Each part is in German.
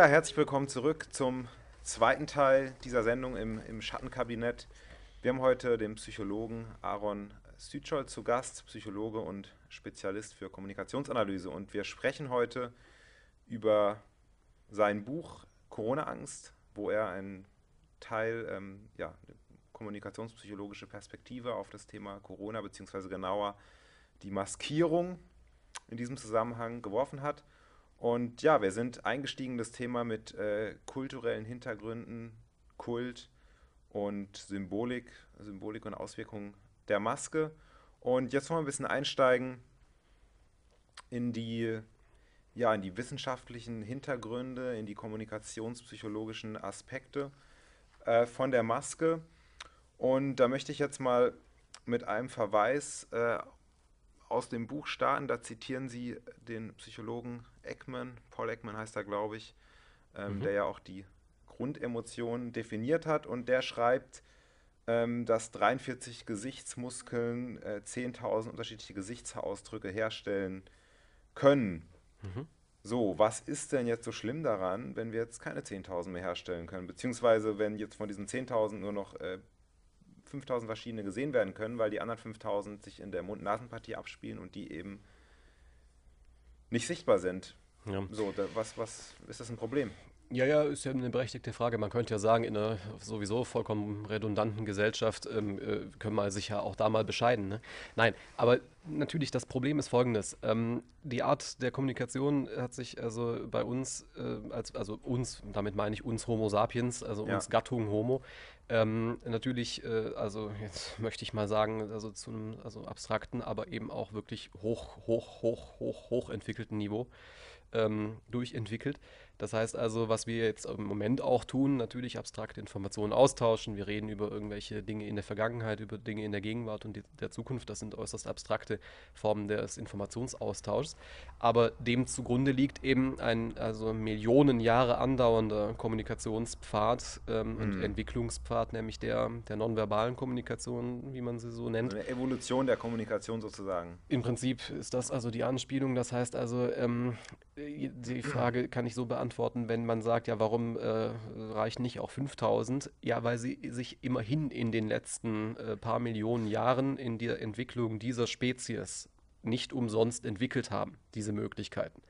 Ja, herzlich willkommen zurück zum zweiten Teil dieser Sendung im, im Schattenkabinett. Wir haben heute den Psychologen Aaron Südscholl zu Gast, Psychologe und Spezialist für Kommunikationsanalyse. Und wir sprechen heute über sein Buch Corona-Angst, wo er einen Teil, ähm, ja, kommunikationspsychologische Perspektive auf das Thema Corona, beziehungsweise genauer die Maskierung in diesem Zusammenhang geworfen hat. Und ja, wir sind eingestiegen in das Thema mit äh, kulturellen Hintergründen, Kult und Symbolik, Symbolik und Auswirkungen der Maske. Und jetzt wollen wir ein bisschen einsteigen in die, ja, in die wissenschaftlichen Hintergründe, in die kommunikationspsychologischen Aspekte äh, von der Maske. Und da möchte ich jetzt mal mit einem Verweis äh, aus dem Buch starten. Da zitieren Sie den Psychologen Ekman, Paul Ekman heißt er, glaube ich, ähm, mhm. der ja auch die Grundemotionen definiert hat. Und der schreibt, ähm, dass 43 Gesichtsmuskeln äh, 10.000 unterschiedliche Gesichtsausdrücke herstellen können. Mhm. So, was ist denn jetzt so schlimm daran, wenn wir jetzt keine 10.000 mehr herstellen können? Beziehungsweise, wenn jetzt von diesen 10.000 nur noch äh, 5000 verschiedene gesehen werden können, weil die anderen 5000 sich in der Mund-Nasen-Partie abspielen und die eben nicht sichtbar sind. Ja. So, da, was, was ist das ein Problem? Ja, ja, ist ja eine berechtigte Frage. Man könnte ja sagen, in einer sowieso vollkommen redundanten Gesellschaft ähm, äh, können wir sich ja auch da mal bescheiden. Ne? Nein, aber natürlich das Problem ist folgendes. Ähm, die Art der Kommunikation hat sich also bei uns, äh, als, also uns, damit meine ich uns Homo sapiens, also ja. uns Gattung Homo, ähm, natürlich, äh, also jetzt möchte ich mal sagen, also zu einem also abstrakten, aber eben auch wirklich hoch, hoch, hoch, hoch, hoch entwickelten Niveau ähm, durchentwickelt. Das heißt also, was wir jetzt im Moment auch tun, natürlich abstrakte Informationen austauschen. Wir reden über irgendwelche Dinge in der Vergangenheit, über Dinge in der Gegenwart und der Zukunft. Das sind äußerst abstrakte Formen des Informationsaustauschs. Aber dem zugrunde liegt eben ein also Millionen Jahre andauernder Kommunikationspfad ähm, mhm. und Entwicklungspfad, nämlich der, der nonverbalen Kommunikation, wie man sie so nennt. Eine Evolution der Kommunikation sozusagen. Im Prinzip ist das also die Anspielung. Das heißt also, ähm, die Frage kann ich so beantworten, wenn man sagt, ja, warum äh, reichen nicht auch 5000? Ja, weil sie sich immerhin in den letzten äh, paar Millionen Jahren in der Entwicklung dieser Spezies nicht umsonst entwickelt haben, diese Möglichkeiten.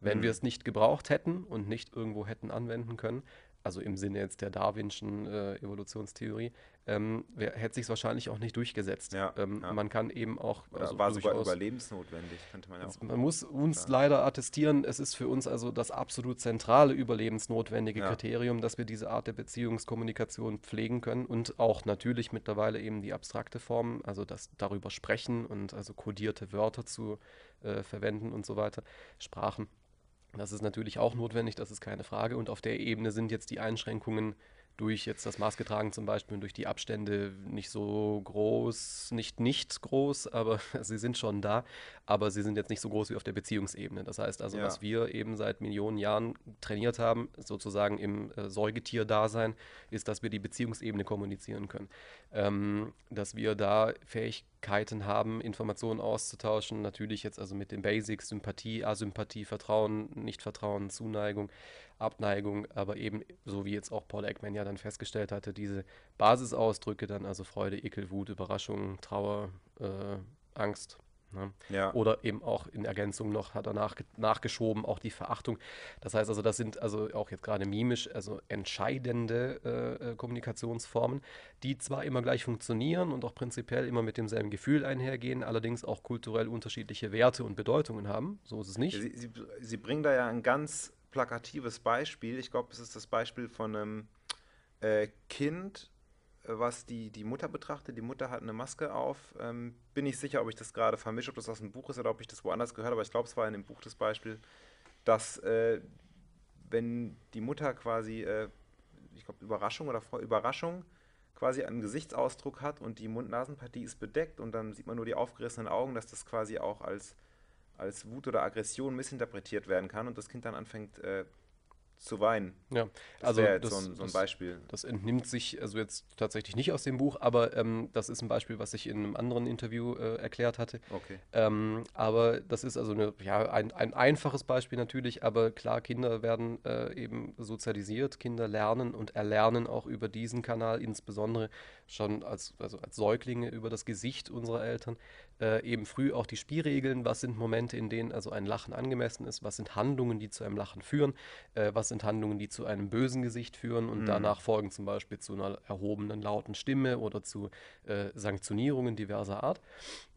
Wenn mhm. wir es nicht gebraucht hätten und nicht irgendwo hätten anwenden können, also im Sinne jetzt der Darwinschen äh, Evolutionstheorie, ähm, hätte sich es wahrscheinlich auch nicht durchgesetzt. Ja, ähm, ja. Man kann eben auch. Also war sogar überlebensnotwendig, könnte man ja auch. Man muss uns sagen. leider attestieren, es ist für uns also das absolut zentrale überlebensnotwendige ja. Kriterium, dass wir diese Art der Beziehungskommunikation pflegen können und auch natürlich mittlerweile eben die abstrakte Form, also das darüber sprechen und also kodierte Wörter zu äh, verwenden und so weiter, Sprachen. Das ist natürlich auch notwendig, das ist keine Frage. Und auf der Ebene sind jetzt die Einschränkungen durch jetzt das Maßgetragen zum Beispiel und durch die Abstände nicht so groß, nicht nicht groß, aber sie sind schon da, aber sie sind jetzt nicht so groß wie auf der Beziehungsebene. Das heißt also, ja. was wir eben seit Millionen Jahren trainiert haben, sozusagen im äh, Säugetierdasein, ist, dass wir die Beziehungsebene kommunizieren können. Ähm, dass wir da Fähigkeiten haben, Informationen auszutauschen, natürlich jetzt also mit den Basics, Sympathie, Asympathie, Vertrauen, Nichtvertrauen, Zuneigung, Abneigung, aber eben, so wie jetzt auch Paul Ekman ja dann festgestellt hatte, diese Basisausdrücke dann, also Freude, Ekel, Wut, Überraschung, Trauer, äh, Angst, Ne? Ja. Oder eben auch in Ergänzung noch hat er nach, nachgeschoben, auch die Verachtung. Das heißt also, das sind also auch jetzt gerade mimisch, also entscheidende äh, äh, Kommunikationsformen, die zwar immer gleich funktionieren und auch prinzipiell immer mit demselben Gefühl einhergehen, allerdings auch kulturell unterschiedliche Werte und Bedeutungen haben. So ist es nicht. Sie, Sie, Sie bringen da ja ein ganz plakatives Beispiel. Ich glaube, es ist das Beispiel von einem äh, Kind, äh, was die, die Mutter betrachtet. Die Mutter hat eine Maske auf. Ähm, bin nicht sicher, ob ich das gerade vermische, ob das aus dem Buch ist oder ob ich das woanders gehört habe, aber ich glaube, es war in dem Buch das Beispiel, dass äh, wenn die Mutter quasi, äh, ich glaube, Überraschung oder vor Überraschung quasi einen Gesichtsausdruck hat und die Mund-Nasen-Partie ist bedeckt und dann sieht man nur die aufgerissenen Augen, dass das quasi auch als als Wut oder Aggression missinterpretiert werden kann und das Kind dann anfängt äh, zu weinen. Ja, das also jetzt das, so, ein, so ein das, Beispiel. Das entnimmt sich also jetzt tatsächlich nicht aus dem Buch, aber ähm, das ist ein Beispiel, was ich in einem anderen Interview äh, erklärt hatte. Okay. Ähm, aber das ist also eine, ja, ein, ein einfaches Beispiel natürlich, aber klar, Kinder werden äh, eben sozialisiert, Kinder lernen und erlernen auch über diesen Kanal, insbesondere schon als, also als Säuglinge über das Gesicht unserer Eltern, äh, eben früh auch die Spielregeln, was sind Momente, in denen also ein Lachen angemessen ist, was sind Handlungen, die zu einem Lachen führen, äh, was sind Handlungen, die zu einem bösen Gesicht führen und Mhm. danach folgen zum Beispiel zu einer erhobenen lauten Stimme oder zu äh, Sanktionierungen diverser Art.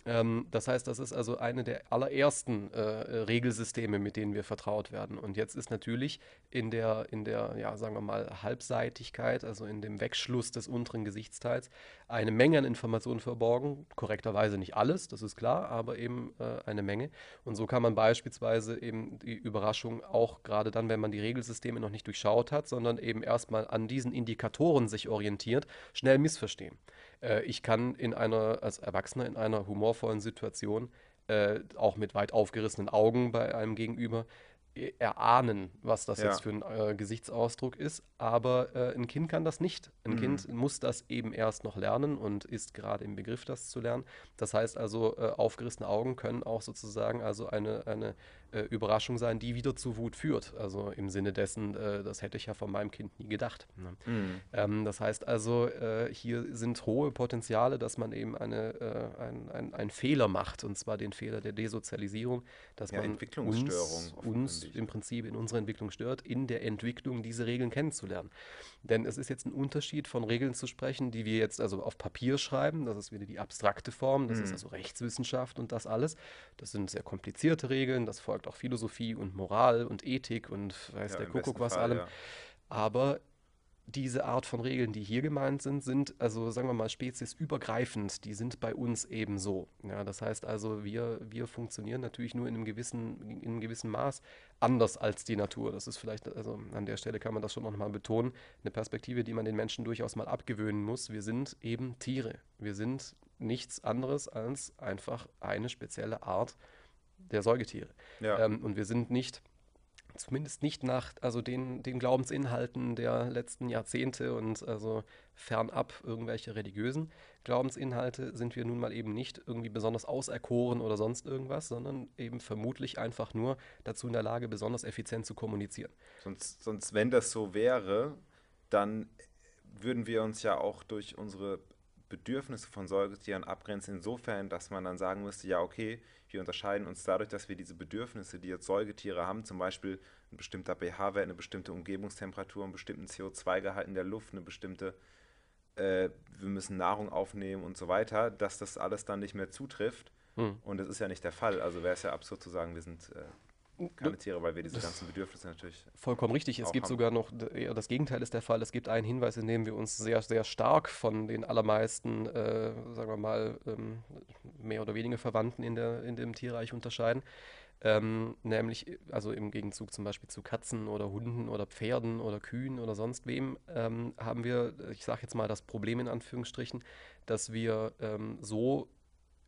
Ähm, das heißt, das ist also eine der allerersten äh, Regelsysteme, mit denen wir vertraut werden. Und jetzt ist natürlich in der, in der, ja, sagen wir mal, Halbseitigkeit, also in dem Wegschluss des unteren Gesichtsteils, eine Menge an Informationen verborgen. Korrekterweise nicht alles, das ist klar, aber eben äh, eine Menge. Und so kann man beispielsweise eben die Überraschung auch gerade dann, wenn man die Regelsysteme noch nicht durchschaut hat, sondern eben erstmal an diesen Indikatoren sich orientiert, schnell missverstehen. Äh, ich kann in einer, als Erwachsener in einer humorvollen Situation, äh, auch mit weit aufgerissenen Augen bei einem Gegenüber, äh, erahnen, was das Ja. jetzt für ein äh, Gesichtsausdruck ist. Aber äh, ein Kind kann das nicht. Ein Mhm. Kind muss das eben erst noch lernen und ist gerade im Begriff, das zu lernen. Das heißt also, äh, aufgerissene Augen können auch sozusagen also eine, eine äh, Überraschung sein, die wieder zu Wut führt. Also im Sinne dessen, äh, das hätte ich ja von meinem Kind nie gedacht. Ne? Mhm. Ähm, das heißt also, äh, hier sind hohe Potenziale, dass man eben eine, äh, ein, ein, einen Fehler macht, und zwar den Fehler der Desozialisierung, dass Ja, man uns, uns im Prinzip in unserer Entwicklung stört, in der Entwicklung diese Regeln kennenzulernen. Denn es ist jetzt ein Unterschied, von Regeln zu sprechen, die wir jetzt also auf Papier schreiben, das ist wieder die abstrakte Form, das ist Mhm. also Rechtswissenschaft und das alles. Das sind sehr komplizierte Regeln, das folgt auch Philosophie und Moral und Ethik und weiß Ja, der Kuckuck was Fall, allem. ja. Aber diese Art von Regeln, die hier gemeint sind, sind also, sagen wir mal, speziesübergreifend. Die sind bei uns ebenso. Ja, das heißt also, wir, wir funktionieren natürlich nur in einem, gewissen, in einem gewissen Maß anders als die Natur. Das ist vielleicht, also an der Stelle kann man das schon noch mal betonen, eine Perspektive, die man den Menschen durchaus mal abgewöhnen muss. Wir sind eben Tiere. Wir sind nichts anderes als einfach eine spezielle Art der Säugetiere. Ja. Ähm, und wir sind nicht, zumindest nicht nach also den, den Glaubensinhalten der letzten Jahrzehnte und also fernab irgendwelche religiösen Glaubensinhalte sind wir nun mal eben nicht irgendwie besonders auserkoren oder sonst irgendwas, sondern eben vermutlich einfach nur dazu in der Lage, besonders effizient zu kommunizieren. Sonst, sonst, wenn das so wäre, dann würden wir uns ja auch durch unsere Bedürfnisse von Säugetieren abgrenzen, insofern, dass man dann sagen müsste, ja, okay, wir unterscheiden uns dadurch, dass wir diese Bedürfnisse, die jetzt Säugetiere haben, zum Beispiel ein bestimmter pH-Wert, eine bestimmte Umgebungstemperatur, einen bestimmten CO2-Gehalt in der Luft, eine bestimmte, äh, wir müssen Nahrung aufnehmen und so weiter, dass das alles dann nicht mehr zutrifft. Hm. Und das ist ja nicht der Fall. Also wäre es ja absurd zu sagen, wir sind äh, keine Tiere, weil wir diese ganzen Bedürfnisse natürlich Vollkommen richtig. Es gibt haben. sogar noch, eher das Gegenteil ist der Fall. Es gibt einen Hinweis, in dem wir uns sehr, sehr stark von den allermeisten, äh, sagen wir mal, ähm, mehr oder weniger Verwandten in, der, in dem Tierreich unterscheiden. Ähm, nämlich, also im Gegenzug zum Beispiel zu Katzen oder Hunden oder Pferden oder Kühen oder sonst wem, ähm, haben wir, ich sage jetzt mal das Problem in Anführungsstrichen, dass wir ähm, so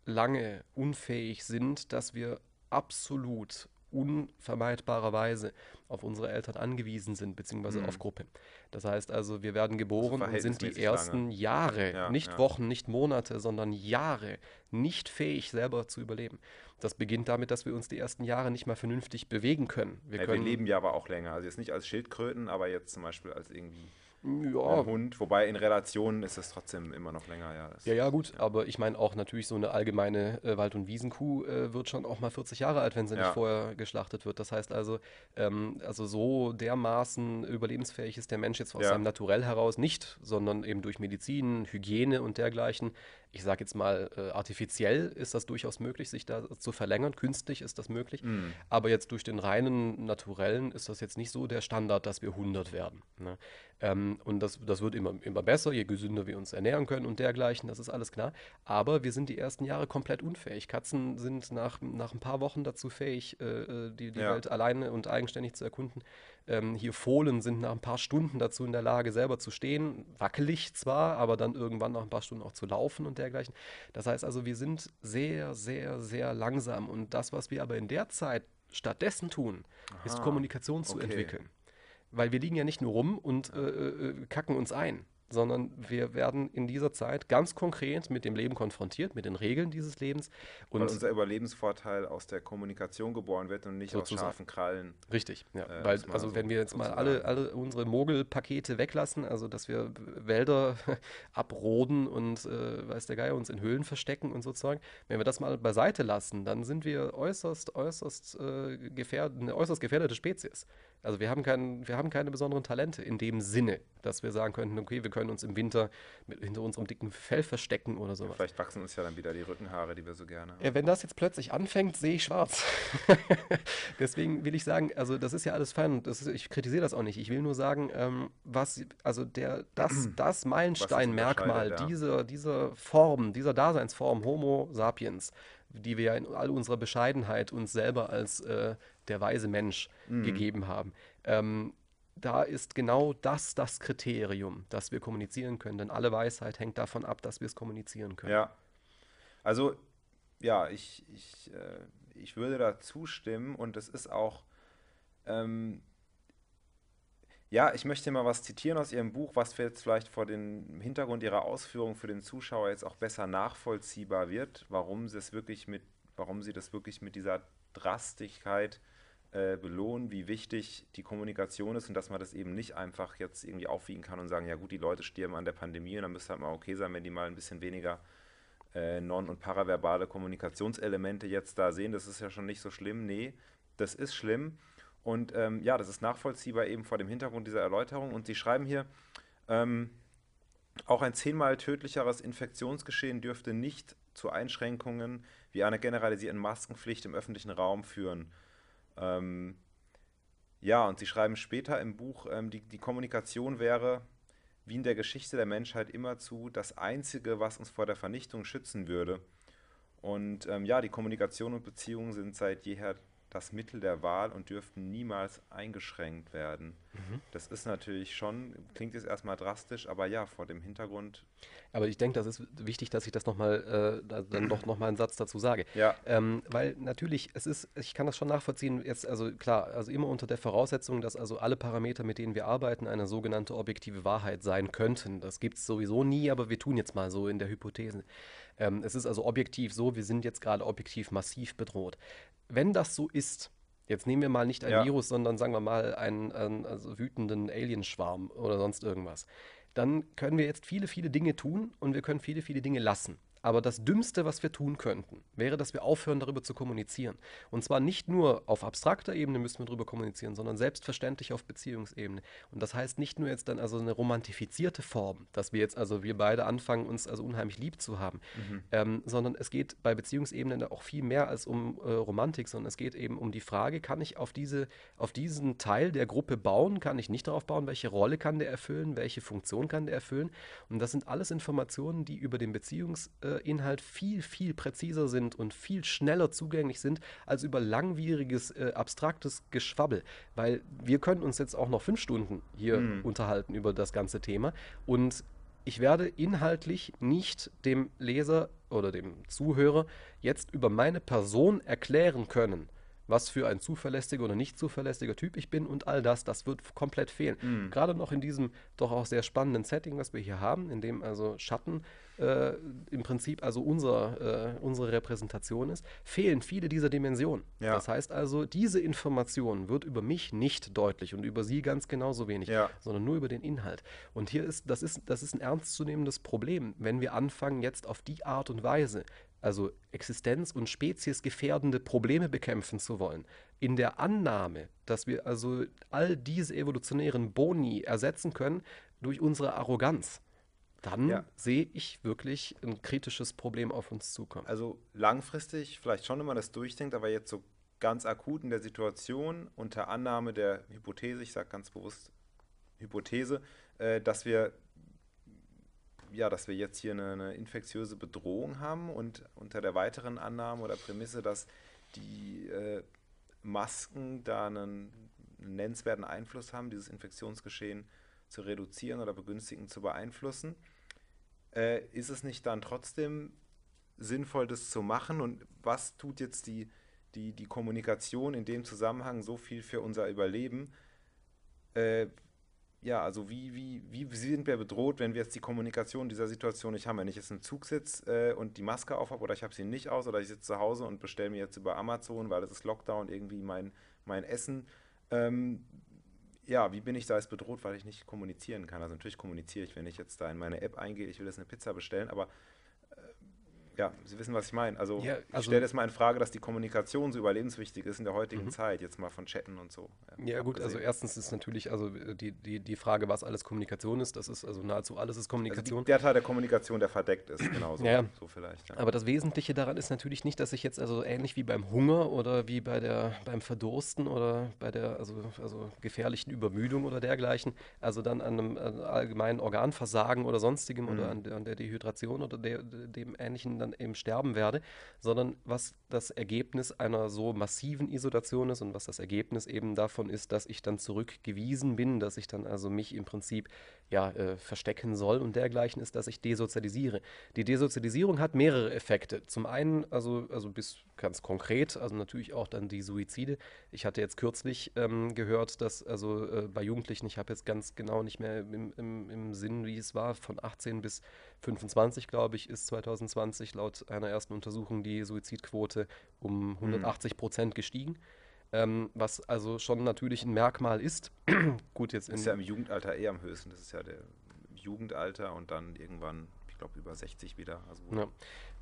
lange unfähig sind, dass wir absolut unvermeidbarerweise auf unsere Eltern angewiesen sind, beziehungsweise Mhm. auf Gruppe. Das heißt also, wir werden geboren und sind die ersten lange. Jahre, Ja, nicht ja. Wochen, nicht Monate, sondern Jahre nicht fähig, selber zu überleben. Das beginnt damit, dass wir uns die ersten Jahre nicht mal vernünftig bewegen können. Wir Ja, können wir leben ja aber auch länger. Also jetzt nicht als Schildkröten, aber jetzt zum Beispiel als irgendwie ja, ein Hund. Wobei in Relation ist es trotzdem immer noch länger. Ja, Ja, ja, gut, aber ich meine auch natürlich so eine allgemeine äh, Wald- und Wiesenkuh äh, wird schon auch mal 40 Jahre alt, wenn sie nicht Ja. vorher geschlachtet wird. Das heißt also, ähm, also so dermaßen überlebensfähig ist der Mensch jetzt aus Ja. seinem Naturell heraus nicht, sondern eben durch Medizin, Hygiene und dergleichen. Ich sage jetzt mal, äh, artifiziell ist das durchaus möglich, sich da zu verlängern. Künstlich ist das möglich. Mhm. Aber jetzt durch den reinen Naturellen ist das jetzt nicht so der Standard, dass wir 100 werden. Ne? Ähm, und das, das wird immer, immer besser, je gesünder wir uns ernähren können und dergleichen, das ist alles klar. Aber wir sind die ersten Jahre komplett unfähig. Katzen sind nach, nach ein paar Wochen dazu fähig, äh, äh, die, die Ja. Welt alleine und eigenständig zu erkunden. Ähm, hier Fohlen sind nach ein paar Stunden dazu in der Lage, selber zu stehen. Wackelig zwar, aber dann irgendwann nach ein paar Stunden auch zu laufen und dergleichen. Das heißt also, wir sind sehr, sehr, sehr langsam. Und das, was wir aber in der Zeit stattdessen tun, ist Aha, Kommunikation zu okay. entwickeln. Weil wir liegen ja nicht nur rum und äh, äh, kacken uns ein sondern wir werden in dieser Zeit ganz konkret mit dem Leben konfrontiert, mit den Regeln dieses Lebens. Und Weil unser Überlebensvorteil aus der Kommunikation geboren wird und nicht sozusagen. aus scharfen Krallen. Richtig, ja. Äh, Weil, also so, wenn wir jetzt mal alle, alle unsere Mogelpakete weglassen, also dass wir Wälder abroden und äh, weiß der Geier uns in Höhlen verstecken und sozusagen, wenn wir das mal beiseite lassen, dann sind wir äußerst, äußerst, äh, gefährd eine äußerst gefährdete Spezies. Also wir haben, kein, wir haben keine besonderen Talente in dem Sinne, dass wir sagen könnten, okay, wir können uns im Winter mit, hinter unserem dicken Fell verstecken oder sowas. Vielleicht wachsen uns ja dann wieder die Rückenhaare, die wir so gerne haben. Ja, wenn das jetzt plötzlich anfängt, sehe ich schwarz. Deswegen will ich sagen, also das ist ja alles fein und ist, ich kritisiere das auch nicht. Ich will nur sagen, ähm, was, also der, das, das Meilensteinmerkmal ja. dieser, dieser Form, dieser Daseinsform Homo sapiens, die wir in all unserer Bescheidenheit uns selber als äh, der weise Mensch mhm. gegeben haben. Ähm, da ist genau das das Kriterium, dass wir kommunizieren können, denn alle Weisheit hängt davon ab, dass wir es kommunizieren können. Ja, also ja, ich, ich, äh, ich würde da zustimmen und es ist auch, ähm, ja, ich möchte mal was zitieren aus Ihrem Buch, was jetzt vielleicht vor dem Hintergrund Ihrer Ausführungen für den Zuschauer jetzt auch besser nachvollziehbar wird, warum Sie es wirklich mit, warum Sie das wirklich mit dieser Drastigkeit äh, belohnen, wie wichtig die Kommunikation ist und dass man das eben nicht einfach jetzt irgendwie aufwiegen kann und sagen, ja gut, die Leute sterben an der Pandemie und dann müsste halt mal okay sein, wenn die mal ein bisschen weniger äh, non- und paraverbale Kommunikationselemente jetzt da sehen. Das ist ja schon nicht so schlimm. Nee, das ist schlimm. Und ähm, ja, das ist nachvollziehbar eben vor dem Hintergrund dieser Erläuterung. Und Sie schreiben hier, ähm, auch ein zehnmal tödlicheres Infektionsgeschehen dürfte nicht zu Einschränkungen wie einer generalisierten Maskenpflicht im öffentlichen Raum führen. Ähm, ja, und sie schreiben später im Buch, ähm, die, die Kommunikation wäre, wie in der Geschichte der Menschheit immerzu, das Einzige, was uns vor der Vernichtung schützen würde. Und ähm, ja, die Kommunikation und Beziehungen sind seit jeher das Mittel der Wahl und dürften niemals eingeschränkt werden. Mhm. Das ist natürlich schon, klingt jetzt erstmal drastisch, aber ja, vor dem Hintergrund. Aber ich denke, das ist wichtig, dass ich das nochmal, äh, dann doch nochmal einen Satz dazu sage. Ja. Ähm, weil natürlich, es ist, ich kann das schon nachvollziehen, jetzt, also klar, also immer unter der Voraussetzung, dass also alle Parameter, mit denen wir arbeiten, eine sogenannte objektive Wahrheit sein könnten. Das gibt es sowieso nie, aber wir tun jetzt mal so in der Hypothese. Ähm, es ist also objektiv so, wir sind jetzt gerade objektiv massiv bedroht. Wenn das so ist, jetzt nehmen wir mal nicht ein ja. Virus, sondern sagen wir mal einen, einen also wütenden Alienschwarm oder sonst irgendwas, dann können wir jetzt viele, viele Dinge tun und wir können viele, viele Dinge lassen. Aber das Dümmste, was wir tun könnten, wäre, dass wir aufhören, darüber zu kommunizieren. Und zwar nicht nur auf abstrakter Ebene müssen wir darüber kommunizieren, sondern selbstverständlich auf Beziehungsebene. Und das heißt nicht nur jetzt dann also eine romantifizierte Form, dass wir jetzt also wir beide anfangen, uns also unheimlich lieb zu haben, mhm. ähm, sondern es geht bei Beziehungsebene auch viel mehr als um äh, Romantik, sondern es geht eben um die Frage, kann ich auf, diese, auf diesen Teil der Gruppe bauen, kann ich nicht darauf bauen, welche Rolle kann der erfüllen, welche Funktion kann der erfüllen. Und das sind alles Informationen, die über den Beziehungs- äh, Inhalt viel, viel präziser sind und viel schneller zugänglich sind als über langwieriges, äh, abstraktes Geschwabbel. Weil wir können uns jetzt auch noch fünf Stunden hier mhm. unterhalten über das ganze Thema und ich werde inhaltlich nicht dem Leser oder dem Zuhörer jetzt über meine Person erklären können, was für ein zuverlässiger oder nicht zuverlässiger Typ ich bin und all das, das wird komplett fehlen. Mhm. Gerade noch in diesem doch auch sehr spannenden Setting, was wir hier haben, in dem also Schatten äh, im Prinzip also unser, äh, unsere Repräsentation ist, fehlen viele dieser Dimensionen. Ja. Das heißt also, diese Information wird über mich nicht deutlich und über Sie ganz genauso wenig, ja. sondern nur über den Inhalt. Und hier ist das, ist, das ist ein ernstzunehmendes Problem, wenn wir anfangen, jetzt auf die Art und Weise also Existenz- und speziesgefährdende Probleme bekämpfen zu wollen, in der Annahme, dass wir also all diese evolutionären Boni ersetzen können durch unsere Arroganz, dann ja. sehe ich wirklich ein kritisches Problem auf uns zukommen. Also langfristig vielleicht schon, wenn man das durchdenkt, aber jetzt so ganz akut in der Situation unter Annahme der Hypothese, ich sage ganz bewusst Hypothese, äh, dass wir ja, dass wir jetzt hier eine, eine, infektiöse Bedrohung haben und unter der weiteren Annahme oder Prämisse, dass die äh, Masken da einen, einen, nennenswerten Einfluss haben, dieses Infektionsgeschehen zu reduzieren oder begünstigen zu beeinflussen, äh, ist es nicht dann trotzdem sinnvoll, das zu machen? Und was tut jetzt die, die, die Kommunikation in dem Zusammenhang so viel für unser Überleben? äh, ja, also wie, wie, wie sind wir bedroht, wenn wir jetzt die Kommunikation dieser Situation nicht haben? Wenn ich jetzt im Zug sitze äh, und die Maske auf habe oder ich habe sie nicht aus oder ich sitze zu Hause und bestelle mir jetzt über Amazon, weil es ist Lockdown, irgendwie mein, mein Essen. Ähm, ja, wie bin ich da jetzt bedroht, weil ich nicht kommunizieren kann? Also natürlich kommuniziere ich, wenn ich jetzt da in meine App eingehe, ich will jetzt eine Pizza bestellen, aber ja, Sie wissen, was ich meine. Also, ja, also ich stelle das mal in Frage, dass die Kommunikation so überlebenswichtig ist in der heutigen mhm. Zeit, jetzt mal von Chatten und so. Ja, ja gut, also erstens ist natürlich also die, die, die Frage, was alles Kommunikation ist, das ist also nahezu alles ist Kommunikation. Also die, der Teil der Kommunikation, der verdeckt ist, genau so, ja. so vielleicht. Ja. Aber das Wesentliche daran ist natürlich nicht, dass ich jetzt also ähnlich wie beim Hunger oder wie bei der, beim Verdursten oder bei der also, also gefährlichen Übermüdung oder dergleichen, also dann an einem an allgemeinen Organversagen oder sonstigem mhm. oder an, an der Dehydration oder der, dem ähnlichen dann eben sterben werde, sondern was das Ergebnis einer so massiven Isolation ist und was das Ergebnis eben davon ist, dass ich dann zurückgewiesen bin, dass ich dann also mich im Prinzip ja äh, verstecken soll und dergleichen ist, dass ich desozialisiere. Die Desozialisierung hat mehrere Effekte. Zum einen, also, also bis ganz konkret, also natürlich auch dann die Suizide. Ich hatte jetzt kürzlich ähm, gehört, dass also äh, bei Jugendlichen, ich habe jetzt ganz genau nicht mehr im, im, im Sinn, wie es war, von 18 bis 25, glaube ich, ist 2020 laut einer ersten Untersuchung die Suizidquote um 180 Prozent gestiegen. Ähm, was also schon natürlich ein Merkmal ist. Gut, jetzt in. Das ist ja im Jugendalter eher am höchsten. Das ist ja der Jugendalter und dann irgendwann, ich glaube, über 60 wieder. Also ja.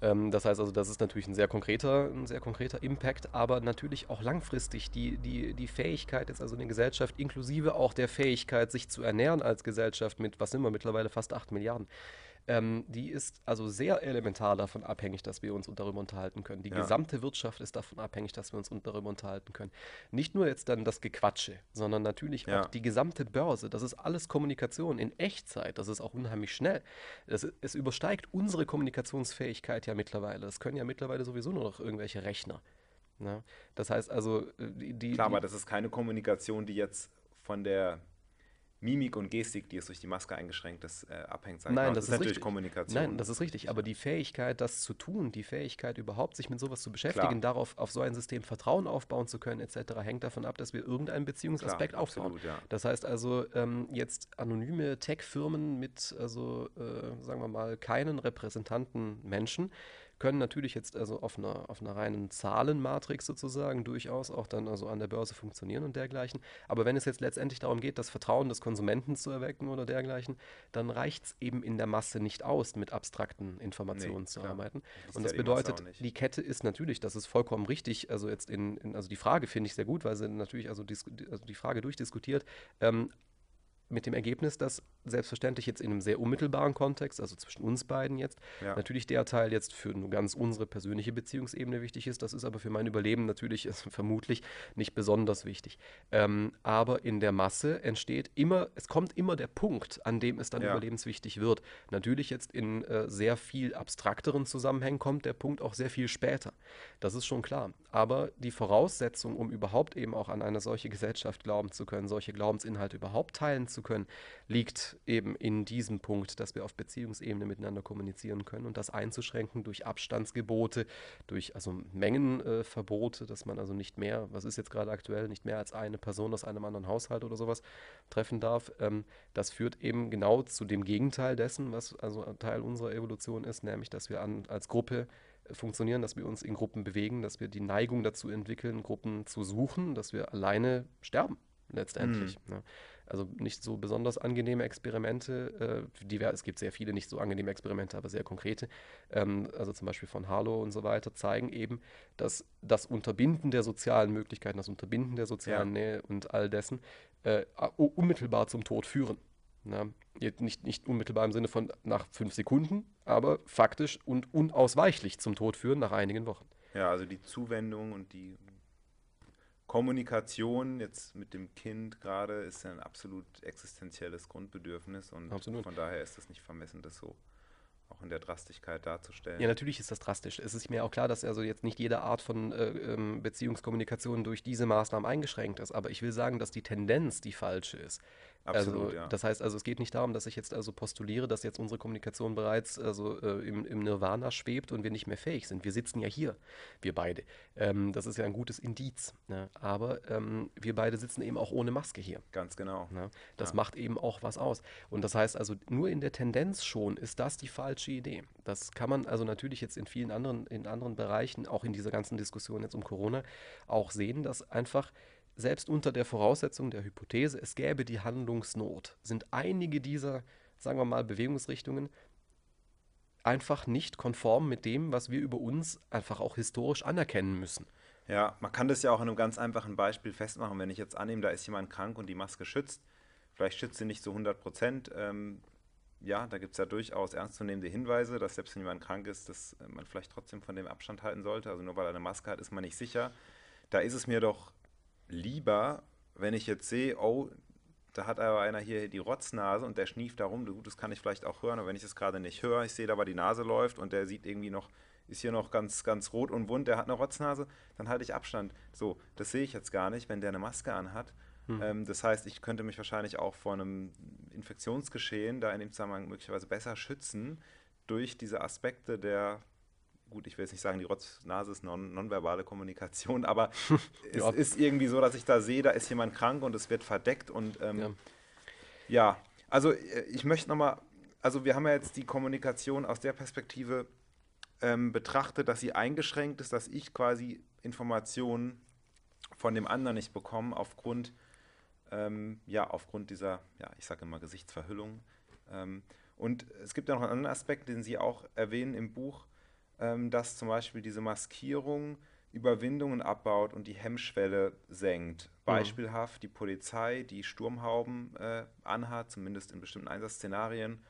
ähm, das heißt also, das ist natürlich ein sehr konkreter, ein sehr konkreter Impact, aber natürlich auch langfristig die, die, die Fähigkeit jetzt also eine Gesellschaft, inklusive auch der Fähigkeit, sich zu ernähren als Gesellschaft mit, was sind wir mittlerweile, fast 8 Milliarden ähm, die ist also sehr elementar davon abhängig, dass wir uns darüber unterhalten können. Die ja. gesamte Wirtschaft ist davon abhängig, dass wir uns darüber unterhalten können. Nicht nur jetzt dann das Gequatsche, sondern natürlich ja. auch die gesamte Börse. Das ist alles Kommunikation in Echtzeit. Das ist auch unheimlich schnell. Das, es übersteigt unsere Kommunikationsfähigkeit ja mittlerweile. Das können ja mittlerweile sowieso nur noch irgendwelche Rechner. Ne? Das heißt also, äh, die, die Klar, aber das ist keine Kommunikation, die jetzt von der Mimik und Gestik, die es durch die Maske eingeschränkt ist, äh, abhängt. Nein, das, das, ist natürlich richtig. Kommunikation. Nein, das ist richtig. Aber die Fähigkeit, das zu tun, die Fähigkeit, überhaupt sich mit sowas zu beschäftigen, Klar. darauf auf so ein System Vertrauen aufbauen zu können, etc., hängt davon ab, dass wir irgendeinen Beziehungsaspekt Klar, aufbauen. Absolut, ja. Das heißt also, ähm, jetzt anonyme Tech-Firmen mit, also äh, sagen wir mal, keinen repräsentanten Menschen, können natürlich jetzt also auf einer, auf einer reinen Zahlenmatrix sozusagen durchaus auch dann also an der Börse funktionieren und dergleichen. Aber wenn es jetzt letztendlich darum geht, das Vertrauen des Konsumenten zu erwecken oder dergleichen, dann reicht es eben in der Masse nicht aus, mit abstrakten Informationen nee, zu klar. arbeiten. Das und das ja bedeutet, die, die Kette ist natürlich, das ist vollkommen richtig, also jetzt in, in also die Frage finde ich sehr gut, weil sie natürlich also, also die Frage durchdiskutiert, ähm, mit dem Ergebnis, dass selbstverständlich jetzt in einem sehr unmittelbaren Kontext, also zwischen uns beiden jetzt, ja. natürlich der Teil jetzt für nur ganz unsere persönliche Beziehungsebene wichtig ist. Das ist aber für mein Überleben natürlich ist, vermutlich nicht besonders wichtig. Ähm, aber in der Masse entsteht immer, es kommt immer der Punkt, an dem es dann ja. überlebenswichtig wird. Natürlich jetzt in äh, sehr viel abstrakteren Zusammenhängen kommt der Punkt auch sehr viel später. Das ist schon klar. Aber die Voraussetzung, um überhaupt eben auch an eine solche Gesellschaft glauben zu können, solche Glaubensinhalte überhaupt teilen zu können, liegt eben in diesem Punkt, dass wir auf Beziehungsebene miteinander kommunizieren können und das einzuschränken durch Abstandsgebote, durch also Mengenverbote, äh, dass man also nicht mehr, was ist jetzt gerade aktuell, nicht mehr als eine Person aus einem anderen Haushalt oder sowas treffen darf. Ähm, das führt eben genau zu dem Gegenteil dessen, was also Teil unserer Evolution ist, nämlich dass wir an, als Gruppe äh, funktionieren, dass wir uns in Gruppen bewegen, dass wir die Neigung dazu entwickeln, Gruppen zu suchen, dass wir alleine sterben letztendlich. Mm. Ne? Also nicht so besonders angenehme Experimente. Äh, die, es gibt sehr viele nicht so angenehme Experimente, aber sehr konkrete. Ähm, also zum Beispiel von Harlow und so weiter zeigen eben, dass das Unterbinden der sozialen Möglichkeiten, das Unterbinden der sozialen ja. Nähe und all dessen äh, unmittelbar zum Tod führen. Na, nicht, nicht unmittelbar im Sinne von nach fünf Sekunden, aber faktisch und unausweichlich zum Tod führen nach einigen Wochen. Ja, also die Zuwendung und die Kommunikation jetzt mit dem Kind gerade ist ein absolut existenzielles Grundbedürfnis und absolut. von daher ist das nicht vermessen, das so auch in der Drastigkeit darzustellen. Ja, natürlich ist das drastisch. Es ist mir auch klar, dass also jetzt nicht jede Art von äh, ähm, Beziehungskommunikation durch diese Maßnahmen eingeschränkt ist, aber ich will sagen, dass die Tendenz die falsche ist. Absolut, also, ja. Das heißt also, es geht nicht darum, dass ich jetzt also postuliere, dass jetzt unsere Kommunikation bereits also äh, im, im, Nirvana schwebt und wir nicht mehr fähig sind. Wir sitzen ja hier, wir beide. Ähm, das ist ja ein gutes Indiz. Ne? Aber ähm, wir beide sitzen eben auch ohne Maske hier. Ganz genau. Ne? Das ja. macht eben auch was aus. Und das heißt also, nur in der Tendenz schon ist das die falsche Idee. Das kann man also natürlich jetzt in vielen anderen, in anderen Bereichen, auch in dieser ganzen Diskussion jetzt um Corona, auch sehen, dass einfach selbst unter der Voraussetzung der Hypothese, es gäbe die Handlungsnot, sind einige dieser, sagen wir mal, Bewegungsrichtungen einfach nicht konform mit dem, was wir über uns einfach auch historisch anerkennen müssen. Ja, man kann das ja auch in einem ganz einfachen Beispiel festmachen. Wenn ich jetzt annehme, da ist jemand krank und die Maske schützt, vielleicht schützt sie nicht zu 100 Prozent. Ähm, ja, da gibt es ja durchaus ernstzunehmende Hinweise, dass selbst wenn jemand krank ist, dass man vielleicht trotzdem von dem Abstand halten sollte. Also nur weil er eine Maske hat, ist man nicht sicher. Da ist es mir doch lieber, wenn ich jetzt sehe, oh, da hat aber einer hier die Rotznase und der schnieft da rum, gut, das kann ich vielleicht auch hören, aber wenn ich das gerade nicht höre, ich sehe da, aber die Nase läuft und der sieht irgendwie noch, ist hier noch ganz, ganz rot und wund, der hat eine Rotznase, dann halte ich Abstand. So, das sehe ich jetzt gar nicht, wenn der eine Maske anhat. Hm. Ähm, das heißt, ich könnte mich wahrscheinlich auch vor einem Infektionsgeschehen da in dem Zusammenhang möglicherweise besser schützen durch diese Aspekte der gut, ich will jetzt nicht sagen, die Rotznase ist non, nonverbale Kommunikation, aber es ist irgendwie so, dass ich da sehe, da ist jemand krank und es wird verdeckt und ähm, ja. ja. also äh, ich möchte nochmal, also wir haben ja jetzt die Kommunikation aus der Perspektive ähm, betrachtet, dass sie eingeschränkt ist, dass ich quasi Informationen von dem anderen nicht bekomme aufgrund, ähm, ja, aufgrund dieser, ja, ich sage immer Gesichtsverhüllung. Ähm, und es gibt ja noch einen anderen Aspekt, den Sie auch erwähnen im Buch, dass zum Beispiel diese Maskierung Überwindungen abbaut und die Hemmschwelle senkt. Mhm. Beispielhaft die Polizei, die Sturmhauben äh, anhat, zumindest in bestimmten Einsatzszenarien.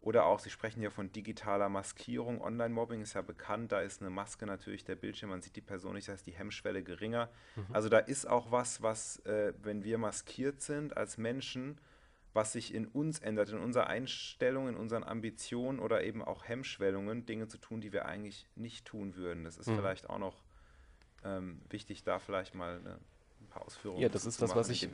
Oder auch, Sie sprechen ja von digitaler Maskierung. Online-Mobbing ist ja bekannt, da ist eine Maske natürlich der Bildschirm, man sieht die Person nicht, das heißt die Hemmschwelle geringer. Mhm. Also da ist auch was, was, äh, wenn wir maskiert sind als Menschen, was sich in uns ändert, in unserer Einstellung, in unseren Ambitionen oder eben auch Hemmschwellungen, Dinge zu tun, die wir eigentlich nicht tun würden. Das ist mhm. vielleicht auch noch ähm, wichtig, da vielleicht mal eine, Ausführungen ja, das ist das, was ich,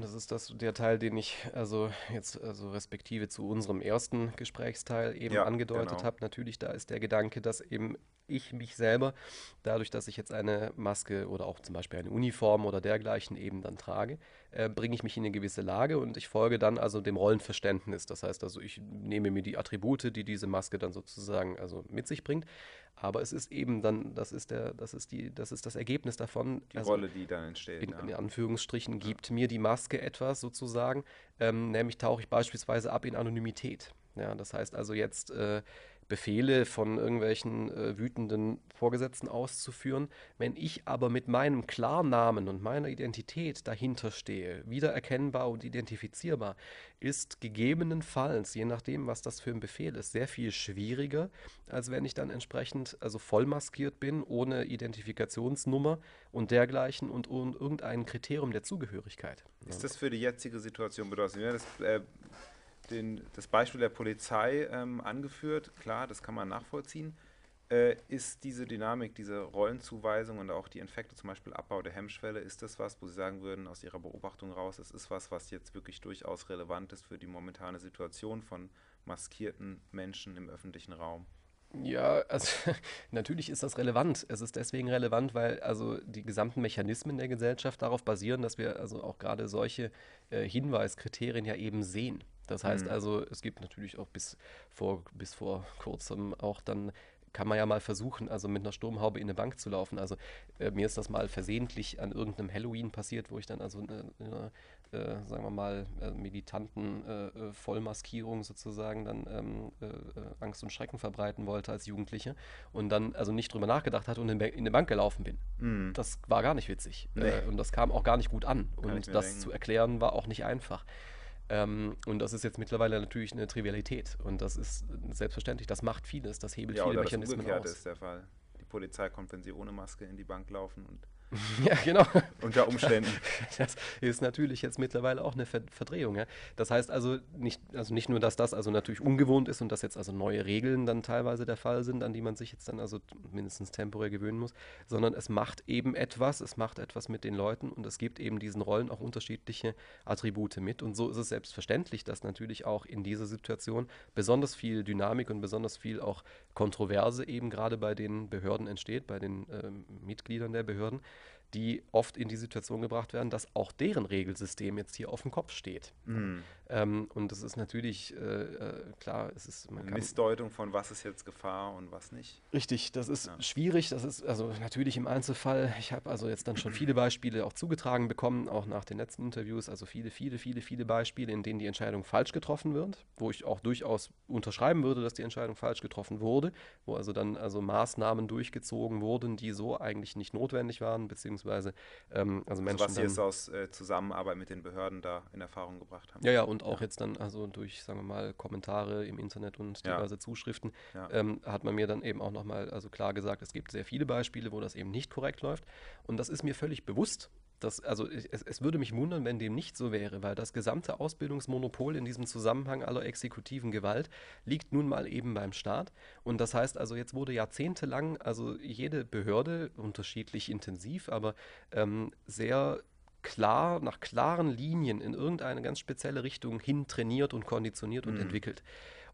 Das ist das, der Teil, den ich also jetzt also respektive zu unserem ersten Gesprächsteil eben ja, angedeutet genau. habe. Natürlich, da ist der Gedanke, dass eben ich mich selber, dadurch, dass ich jetzt eine Maske oder auch zum Beispiel eine Uniform oder dergleichen eben dann trage, äh, bringe ich mich in eine gewisse Lage und ich folge dann also dem Rollenverständnis. Das heißt also, ich nehme mir die Attribute, die diese Maske dann sozusagen also mit sich bringt. Aber es ist eben dann, das ist der, das ist die, das ist das Ergebnis davon. Die also Rolle, die dann entsteht. In, ja. in Anführungsstrichen gibt mir die Maske etwas sozusagen. Ähm, nämlich tauche ich beispielsweise ab in Anonymität. Ja, das heißt also jetzt äh, Befehle von irgendwelchen äh, wütenden Vorgesetzten auszuführen. Wenn ich aber mit meinem Klarnamen und meiner Identität dahinter stehe, wiedererkennbar und identifizierbar, ist gegebenenfalls, je nachdem, was das für ein Befehl ist, sehr viel schwieriger, als wenn ich dann entsprechend also vollmaskiert bin, ohne Identifikationsnummer und dergleichen und, und irgendein Kriterium der Zugehörigkeit. Ist das für die jetzige Situation bedeutsam? Ja, das äh, den, das Beispiel der Polizei ähm, angeführt. Klar, das kann man nachvollziehen. Äh, ist diese Dynamik, diese Rollenzuweisung und auch die Infekte, zum Beispiel Abbau der Hemmschwelle, ist das was, wo Sie sagen würden, aus Ihrer Beobachtung raus, es ist was, was jetzt wirklich durchaus relevant ist für die momentane Situation von maskierten Menschen im öffentlichen Raum? Ja, also natürlich ist das relevant. Es ist deswegen relevant, weil also die gesamten Mechanismen der Gesellschaft darauf basieren, dass wir also auch gerade solche äh, Hinweiskriterien ja eben sehen. Das heißt mhm. also, es gibt natürlich auch bis vor, bis vor kurzem auch dann kann man ja mal versuchen, also mit einer Sturmhaube in eine Bank zu laufen. Also äh, mir ist das mal versehentlich an irgendeinem Halloween passiert, wo ich dann also eine, eine äh, sagen wir mal, äh, militanten äh, äh, Vollmaskierung sozusagen dann ähm, äh, Angst und Schrecken verbreiten wollte als Jugendliche und dann also nicht drüber nachgedacht hat und in, in eine Bank gelaufen bin. Mhm. Das war gar nicht witzig. Nee. und das kam auch gar nicht gut an. Kann und das denken. zu erklären war auch nicht einfach. Ähm, und das ist jetzt mittlerweile natürlich eine Trivialität. Und das ist selbstverständlich, das macht vieles, das hebelt ja, viele Mechanismen das aus. ist der Fall. Die Polizei kommt, wenn sie ohne Maske in die Bank laufen und Ja, genau. Unter Umständen. Das ist natürlich jetzt mittlerweile auch eine Verdrehung. Ja? Das heißt also nicht, also nicht nur, dass das also natürlich ungewohnt ist und dass jetzt also neue Regeln dann teilweise der Fall sind, an die man sich jetzt dann also mindestens temporär gewöhnen muss, sondern es macht eben etwas, es macht etwas mit den Leuten und es gibt eben diesen Rollen auch unterschiedliche Attribute mit. Und so ist es selbstverständlich, dass natürlich auch in dieser Situation besonders viel Dynamik und besonders viel auch Kontroverse eben gerade bei den Behörden entsteht, bei den ähm, Mitgliedern der Behörden die oft in die Situation gebracht werden, dass auch deren Regelsystem jetzt hier auf dem Kopf steht. Mhm. Ähm, und das ist natürlich, äh, äh, klar, es ist... Man Eine Missdeutung von was ist jetzt Gefahr und was nicht. Richtig, das ist ja. schwierig, das ist also natürlich im Einzelfall, ich habe also jetzt dann schon viele Beispiele auch zugetragen bekommen, auch nach den letzten Interviews, also viele, viele, viele, viele Beispiele, in denen die Entscheidung falsch getroffen wird, wo ich auch durchaus unterschreiben würde, dass die Entscheidung falsch getroffen wurde, wo also dann also Maßnahmen durchgezogen wurden, die so eigentlich nicht notwendig waren, beziehungsweise ähm, also Menschen. Also was Sie jetzt aus äh, Zusammenarbeit mit den Behörden da in Erfahrung gebracht haben. Ja, ja, und auch ja. jetzt dann also durch, sagen wir mal, Kommentare im Internet und diverse ja. Zuschriften ja. ähm, hat man mir dann eben auch nochmal also klar gesagt, es gibt sehr viele Beispiele, wo das eben nicht korrekt läuft. Und das ist mir völlig bewusst. Das, also es, es, würde mich wundern, wenn dem nicht so wäre, weil das gesamte Ausbildungsmonopol in diesem Zusammenhang aller exekutiven Gewalt liegt nun mal eben beim Staat. Und das heißt also, jetzt wurde jahrzehntelang, also jede Behörde, unterschiedlich intensiv, aber ähm, sehr klar, nach klaren Linien in irgendeine ganz spezielle Richtung hin trainiert und konditioniert und mhm. entwickelt.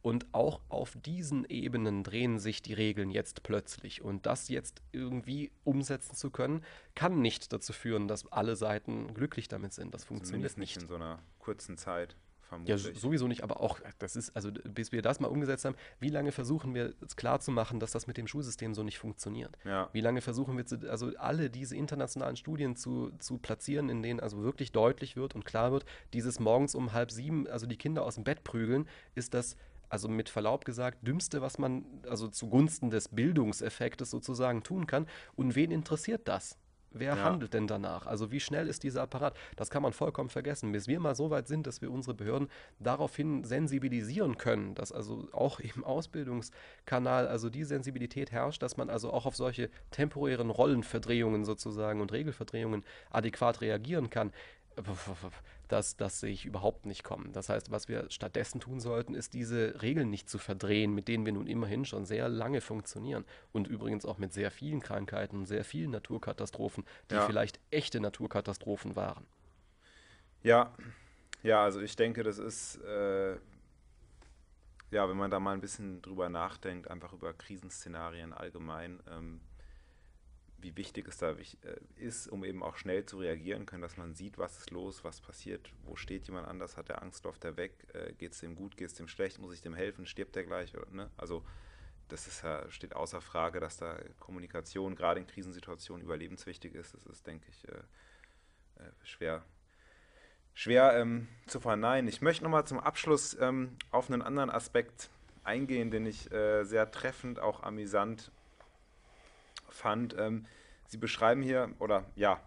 Und auch auf diesen Ebenen drehen sich die Regeln jetzt plötzlich. Und das jetzt irgendwie umsetzen zu können, kann nicht dazu führen, dass alle Seiten glücklich damit sind. Das funktioniert Zumindest nicht. in so einer kurzen Zeit. Ja, sowieso nicht, aber auch, das ist, also bis wir das mal umgesetzt haben, wie lange versuchen wir es klarzumachen, dass das mit dem Schulsystem so nicht funktioniert? Ja. Wie lange versuchen wir, zu, also alle diese internationalen Studien zu, zu platzieren, in denen also wirklich deutlich wird und klar wird, dieses morgens um halb sieben, also die Kinder aus dem Bett prügeln, ist das also mit Verlaub gesagt, dümmste, was man also zugunsten des Bildungseffektes sozusagen tun kann. Und wen interessiert das? Wer ja. handelt denn danach? Also wie schnell ist dieser Apparat? Das kann man vollkommen vergessen. Bis wir mal so weit sind, dass wir unsere Behörden daraufhin sensibilisieren können, dass also auch im Ausbildungskanal also die Sensibilität herrscht, dass man also auch auf solche temporären Rollenverdrehungen sozusagen und Regelverdrehungen adäquat reagieren kann das, das sehe ich überhaupt nicht kommen. Das heißt, was wir stattdessen tun sollten, ist diese Regeln nicht zu verdrehen, mit denen wir nun immerhin schon sehr lange funktionieren. Und übrigens auch mit sehr vielen Krankheiten und sehr vielen Naturkatastrophen, die ja. vielleicht echte Naturkatastrophen waren. Ja, ja, also ich denke, das ist, äh, ja, wenn man da mal ein bisschen drüber nachdenkt, einfach über Krisenszenarien allgemein, ähm, wie wichtig es da äh, ist, um eben auch schnell zu reagieren können, dass man sieht, was ist los, was passiert, wo steht jemand anders, hat der Angst, läuft er weg, äh, geht es dem gut, geht es dem schlecht, muss ich dem helfen, stirbt der gleich, oder, ne? Also das ist ja, steht außer Frage, dass da Kommunikation gerade in Krisensituationen überlebenswichtig ist. Das ist, denke ich, äh, schwer, schwer ähm, zu verneinen. Ich möchte nochmal zum Abschluss ähm, auf einen anderen Aspekt eingehen, den ich äh, sehr treffend, auch amüsant fand. Ähm, Sie beschreiben hier, oder ja,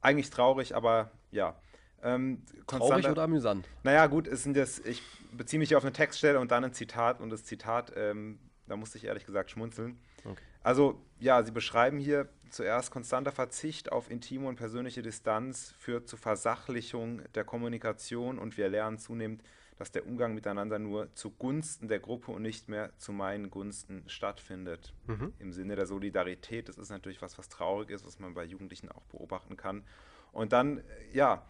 eigentlich traurig, aber ja. Ähm, traurig oder amüsant? Naja, gut, es sind jetzt, ich beziehe mich hier auf eine Textstelle und dann ein Zitat und das Zitat, ähm, da musste ich ehrlich gesagt schmunzeln. Okay. Also, ja, Sie beschreiben hier zuerst konstanter Verzicht auf intime und persönliche Distanz führt zu Versachlichung der Kommunikation und wir lernen zunehmend dass der Umgang miteinander nur zugunsten der Gruppe und nicht mehr zu meinen Gunsten stattfindet. Mhm. Im Sinne der Solidarität, das ist natürlich was, was traurig ist, was man bei Jugendlichen auch beobachten kann. Und dann, ja,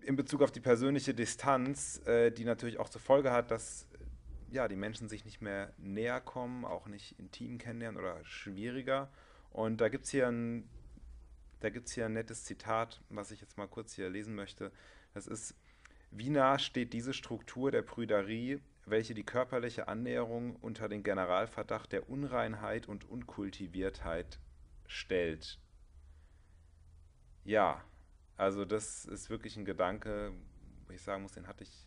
in Bezug auf die persönliche Distanz, äh, die natürlich auch zur Folge hat, dass ja, die Menschen sich nicht mehr näher kommen, auch nicht intim kennenlernen oder schwieriger. Und da gibt es hier ein da gibt es hier ein nettes Zitat, was ich jetzt mal kurz hier lesen möchte. Das ist, wie nah steht diese Struktur der Prüderie, welche die körperliche Annäherung unter den Generalverdacht der Unreinheit und Unkultiviertheit stellt? Ja, also das ist wirklich ein Gedanke, wo ich sagen muss, den hatte ich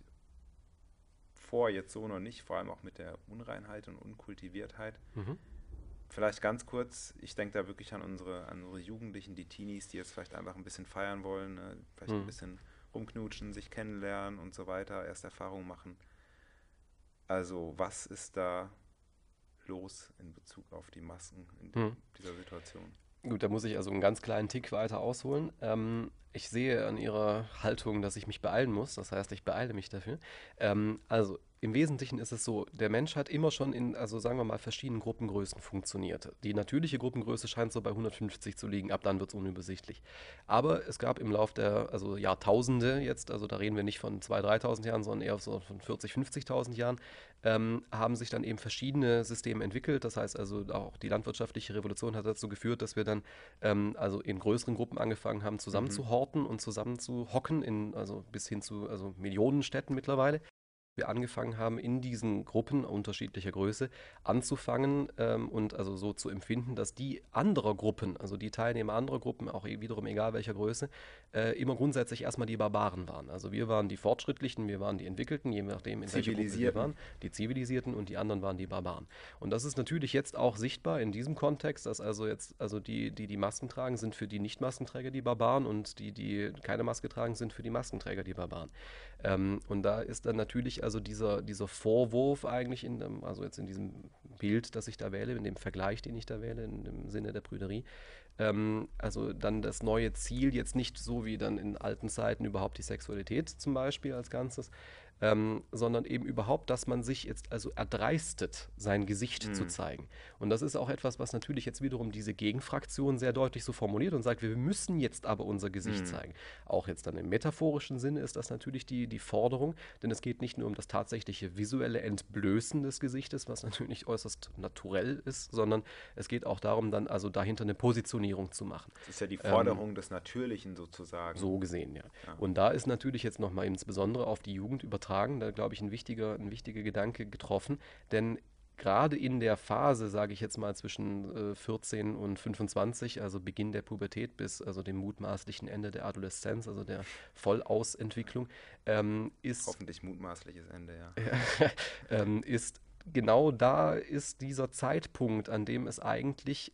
vor jetzt so noch nicht, vor allem auch mit der Unreinheit und Unkultiviertheit. Mhm. Vielleicht ganz kurz, ich denke da wirklich an unsere, an unsere Jugendlichen, die Teenies, die jetzt vielleicht einfach ein bisschen feiern wollen, ne? vielleicht mhm. ein bisschen rumknutschen, sich kennenlernen und so weiter, erst Erfahrungen machen. Also was ist da los in Bezug auf die Masken in hm. dieser Situation? Gut, da muss ich also einen ganz kleinen Tick weiter ausholen. Ähm, ich sehe an Ihrer Haltung, dass ich mich beeilen muss. Das heißt, ich beeile mich dafür. Ähm, also im Wesentlichen ist es so, der Mensch hat immer schon in, also sagen wir mal, verschiedenen Gruppengrößen funktioniert. Die natürliche Gruppengröße scheint so bei 150 zu liegen, ab dann wird es unübersichtlich. Aber es gab im Lauf der also Jahrtausende jetzt, also da reden wir nicht von 2.000, 3.000 Jahren, sondern eher so von 40.000, 50.000 Jahren, ähm, haben sich dann eben verschiedene Systeme entwickelt. Das heißt also auch die landwirtschaftliche Revolution hat dazu geführt, dass wir dann ähm, also in größeren Gruppen angefangen haben, zusammenzuhorten mhm. Und zusammenzuhocken, in, also bis hin zu also Millionen Städten mittlerweile wir angefangen haben, in diesen Gruppen unterschiedlicher Größe anzufangen ähm, und also so zu empfinden, dass die anderer Gruppen, also die Teilnehmer anderer Gruppen, auch e-, wiederum egal welcher Größe, äh, immer grundsätzlich erstmal die Barbaren waren. Also wir waren die Fortschrittlichen, wir waren die Entwickelten, je nachdem, in welcher Gruppe wir waren, die Zivilisierten und die anderen waren die Barbaren. Und das ist natürlich jetzt auch sichtbar in diesem Kontext, dass also jetzt, also die, die die Masken tragen, sind für die Nicht-Maskenträger die Barbaren und die, die keine Maske tragen, sind für die Maskenträger die Barbaren. Ähm, und da ist dann natürlich also dieser, dieser Vorwurf eigentlich, in dem, also jetzt in diesem Bild, das ich da wähle, in dem Vergleich, den ich da wähle, in dem Sinne der Brüderie, ähm, also dann das neue Ziel jetzt nicht so wie dann in alten Zeiten überhaupt die Sexualität zum Beispiel als Ganzes, ähm, sondern eben überhaupt, dass man sich jetzt also erdreistet, sein Gesicht mhm. zu zeigen. Und das ist auch etwas, was natürlich jetzt wiederum diese Gegenfraktion sehr deutlich so formuliert und sagt, wir müssen jetzt aber unser Gesicht mhm. zeigen. Auch jetzt dann im metaphorischen Sinne ist das natürlich die, die Forderung, denn es geht nicht nur um das tatsächliche visuelle Entblößen des Gesichtes, was natürlich äußerst naturell ist, sondern es geht auch darum, dann also dahinter eine Positionierung zu machen. Das ist ja die Forderung ähm, des Natürlichen sozusagen. So gesehen, ja. ja. Und da ist natürlich jetzt nochmal insbesondere auf die Jugend übertragen übertragen. Da glaube ich ein wichtiger, ein wichtiger Gedanke getroffen. Denn gerade in der Phase, sage ich jetzt mal zwischen äh, 14 und 25, also Beginn der Pubertät bis also dem mutmaßlichen Ende der Adoleszenz, also der Vollausentwicklung, ähm, ist hoffentlich mutmaßliches Ende, ja, ähm, ist genau da ist dieser Zeitpunkt, an dem es eigentlich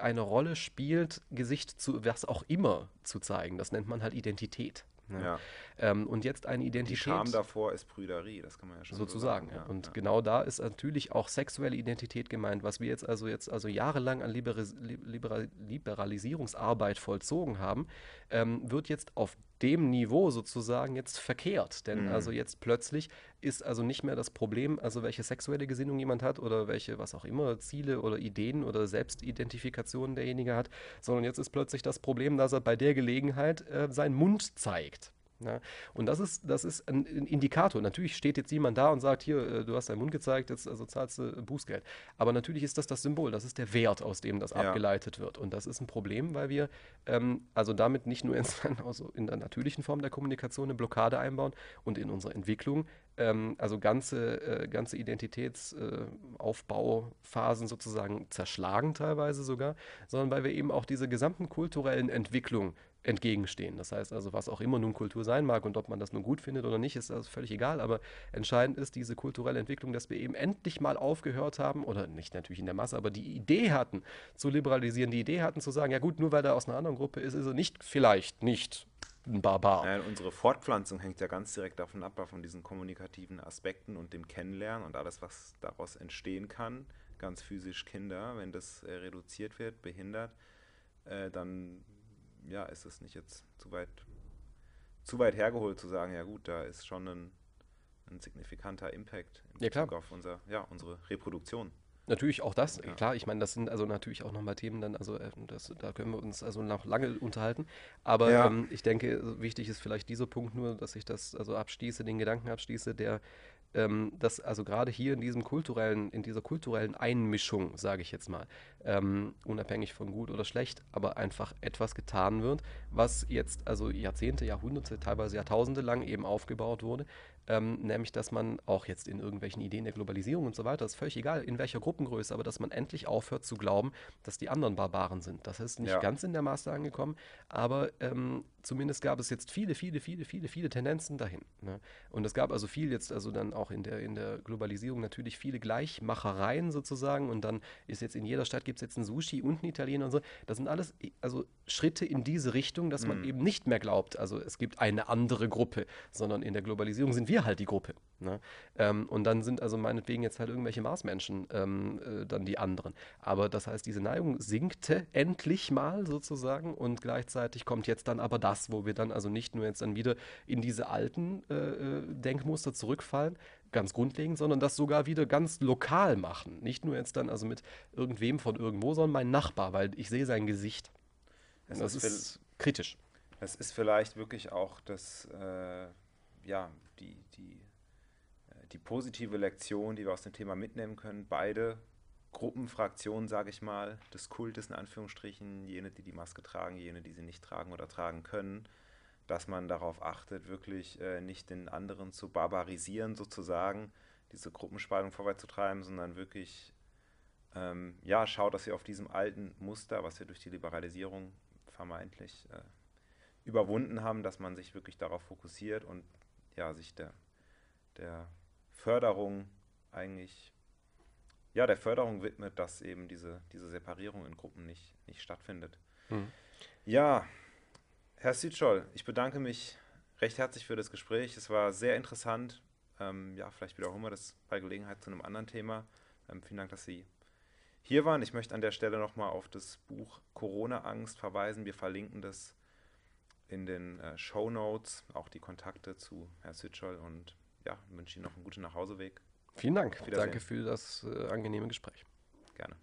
eine Rolle spielt, Gesicht zu was auch immer zu zeigen. Das nennt man halt Identität. Ne? Ja. Ähm, und jetzt eine Identität. Die Scham davor ist Brüderie, das kann man ja schon sozusagen. So sagen. Ja, und ja. genau da ist natürlich auch sexuelle Identität gemeint, was wir jetzt also jetzt also jahrelang an Liberis Liberal Liberalisierungsarbeit vollzogen haben, ähm, wird jetzt auf dem Niveau sozusagen jetzt verkehrt. Denn mhm. also jetzt plötzlich ist also nicht mehr das Problem, also welche sexuelle Gesinnung jemand hat oder welche, was auch immer, Ziele oder Ideen oder Selbstidentifikation derjenige hat, sondern jetzt ist plötzlich das Problem, dass er bei der Gelegenheit äh, seinen Mund zeigt. Ja, und das ist, das ist ein Indikator. Natürlich steht jetzt jemand da und sagt, hier, äh, du hast deinen Mund gezeigt, jetzt also zahlst du Bußgeld. Aber natürlich ist das das Symbol, das ist der Wert, aus dem das ja. abgeleitet wird. Und das ist ein Problem, weil wir ähm, also damit nicht nur in, also in der natürlichen Form der Kommunikation eine Blockade einbauen und in unserer Entwicklung ähm, also ganze, äh, ganze Identitätsaufbauphasen äh, sozusagen zerschlagen teilweise sogar, sondern weil wir eben auch diese gesamten kulturellen Entwicklungen entgegenstehen. Das heißt also, was auch immer nun Kultur sein mag und ob man das nun gut findet oder nicht, ist das völlig egal. Aber entscheidend ist diese kulturelle Entwicklung, dass wir eben endlich mal aufgehört haben, oder nicht natürlich in der Masse, aber die Idee hatten zu liberalisieren, die Idee hatten zu sagen, ja gut, nur weil er aus einer anderen Gruppe ist, ist er nicht, vielleicht nicht ein Barbar. Ja, unsere Fortpflanzung hängt ja ganz direkt davon ab, von diesen kommunikativen Aspekten und dem Kennenlernen und alles, was daraus entstehen kann. Ganz physisch Kinder, wenn das äh, reduziert wird, behindert, äh, dann ja, ist es nicht jetzt zu weit, zu weit hergeholt zu sagen, ja gut, da ist schon ein, ein signifikanter Impact Bezug ja, auf unser, ja, unsere Reproduktion. Natürlich auch das, ja. klar, ich meine, das sind also natürlich auch nochmal Themen dann, also äh, das, da können wir uns also noch lange unterhalten. Aber ja. ähm, ich denke, wichtig ist vielleicht dieser Punkt nur, dass ich das also abschließe, den Gedanken abschließe, der ähm, dass also gerade hier in diesem kulturellen, in dieser kulturellen Einmischung, sage ich jetzt mal, ähm, unabhängig von gut oder schlecht, aber einfach etwas getan wird, was jetzt also Jahrzehnte, Jahrhunderte, teilweise Jahrtausende lang eben aufgebaut wurde, ähm, nämlich dass man auch jetzt in irgendwelchen Ideen der Globalisierung und so weiter, ist völlig egal, in welcher Gruppengröße, aber dass man endlich aufhört zu glauben, dass die anderen Barbaren sind. Das ist nicht ja. ganz in der Maße angekommen, aber ähm, zumindest gab es jetzt viele, viele, viele, viele, viele Tendenzen dahin. Ne? Und es gab also viel jetzt, also dann auch in der, in der Globalisierung natürlich viele Gleichmachereien sozusagen und dann ist jetzt in jeder Stadt gibt es jetzt ein Sushi und ein Italiener und so. Das sind alles also Schritte in diese Richtung, dass man mm. eben nicht mehr glaubt, also es gibt eine andere Gruppe, sondern in der Globalisierung sind wir separiere halt die Gruppe. Ne? Ähm, und dann sind also meinetwegen jetzt halt irgendwelche Marsmenschen ähm, äh, dann die anderen. Aber das heißt, diese Neigung sinkte endlich mal sozusagen und gleichzeitig kommt jetzt dann aber das, wo wir dann also nicht nur jetzt dann wieder in diese alten äh, äh Denkmuster zurückfallen, ganz grundlegend, sondern das sogar wieder ganz lokal machen. Nicht nur jetzt dann also mit irgendwem von irgendwo, sondern mein Nachbar, weil ich sehe sein Gesicht. Es das ist, kritisch. Es ist vielleicht wirklich auch das, äh, ja, die, die die positive Lektion, die wir aus dem Thema mitnehmen können. Beide Gruppenfraktionen, sage ich mal, des Kultes in Anführungsstrichen, jene, die die Maske tragen, jene, die sie nicht tragen oder tragen können, dass man darauf achtet, wirklich äh, nicht den anderen zu barbarisieren, sozusagen, diese Gruppenspaltung vorwärts sondern wirklich ähm, ja, schaut, dass wir auf diesem alten Muster, was wir durch die Liberalisierung vermeintlich äh, überwunden haben, dass man sich wirklich darauf fokussiert und ja, sich der, der Förderung eigentlich, ja, der Förderung widmet, dass eben diese, diese Separierung in Gruppen nicht, nicht stattfindet. Mhm. Ja, Herr Südschol, ich bedanke mich recht herzlich für das Gespräch. Es war sehr interessant. Ähm, ja, vielleicht wiederholen wir das bei Gelegenheit zu einem anderen Thema. Ähm, vielen Dank, dass Sie hier waren. Ich möchte an der Stelle nochmal auf das Buch Corona-Angst verweisen. Wir verlinken das in den äh, Show Notes, auch die Kontakte zu Herr Südschol und ja, wünsche Ihnen noch einen guten Nachhauseweg. Vielen Dank. Danke für das äh, angenehme Gespräch. Gerne.